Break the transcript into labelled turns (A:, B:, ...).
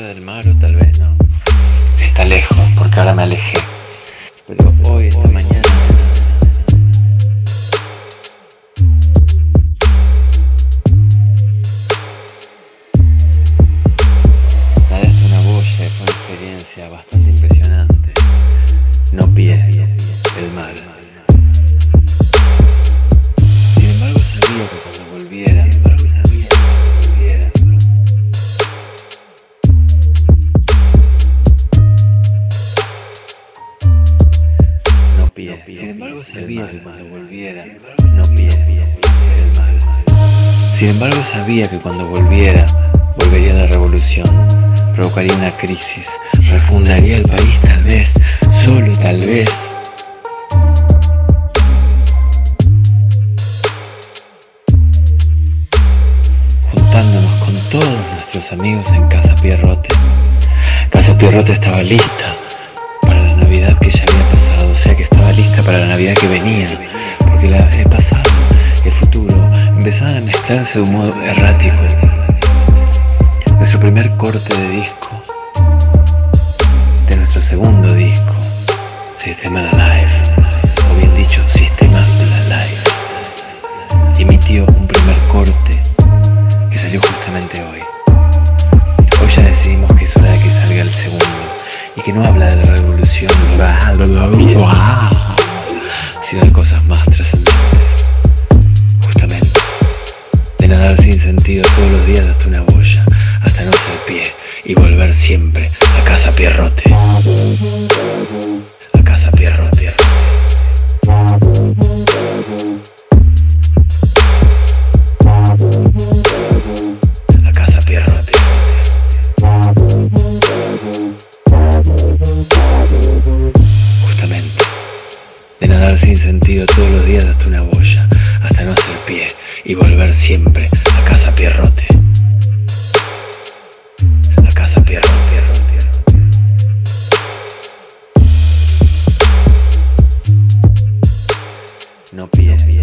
A: del mar o tal vez no. Está lejos porque ahora me alejé. Pero hoy, esta hoy, mañana. Nadaste una boya fue experiencia bastante. Sin embargo sabía que cuando volviera, no mal. Sin embargo sabía que cuando volviera, volvería la revolución, provocaría una crisis, refundaría el país tal vez, solo tal vez. Juntándonos con todos nuestros amigos en Casa Pierrote. Casa Pierrote estaba lista para la Navidad que empezaban a mezclarse de un modo errático. Nuestro primer corte de disco, de nuestro segundo disco, Sistema Live, o bien dicho, Sistema Live, emitió un primer corte que salió justamente hoy. Hoy ya decidimos que es hora de que salga el segundo y que no habla de la revolución, sino de cosas más sentido todos los días hasta una boya, hasta no ser pie y volver siempre a casa Pierrote. A casa Pierrote. A casa Pierrote. Justamente, de nadar sin sentido todos los días hasta una boya, y volver siempre a casa Pierrote. A casa Pierrote. No pies.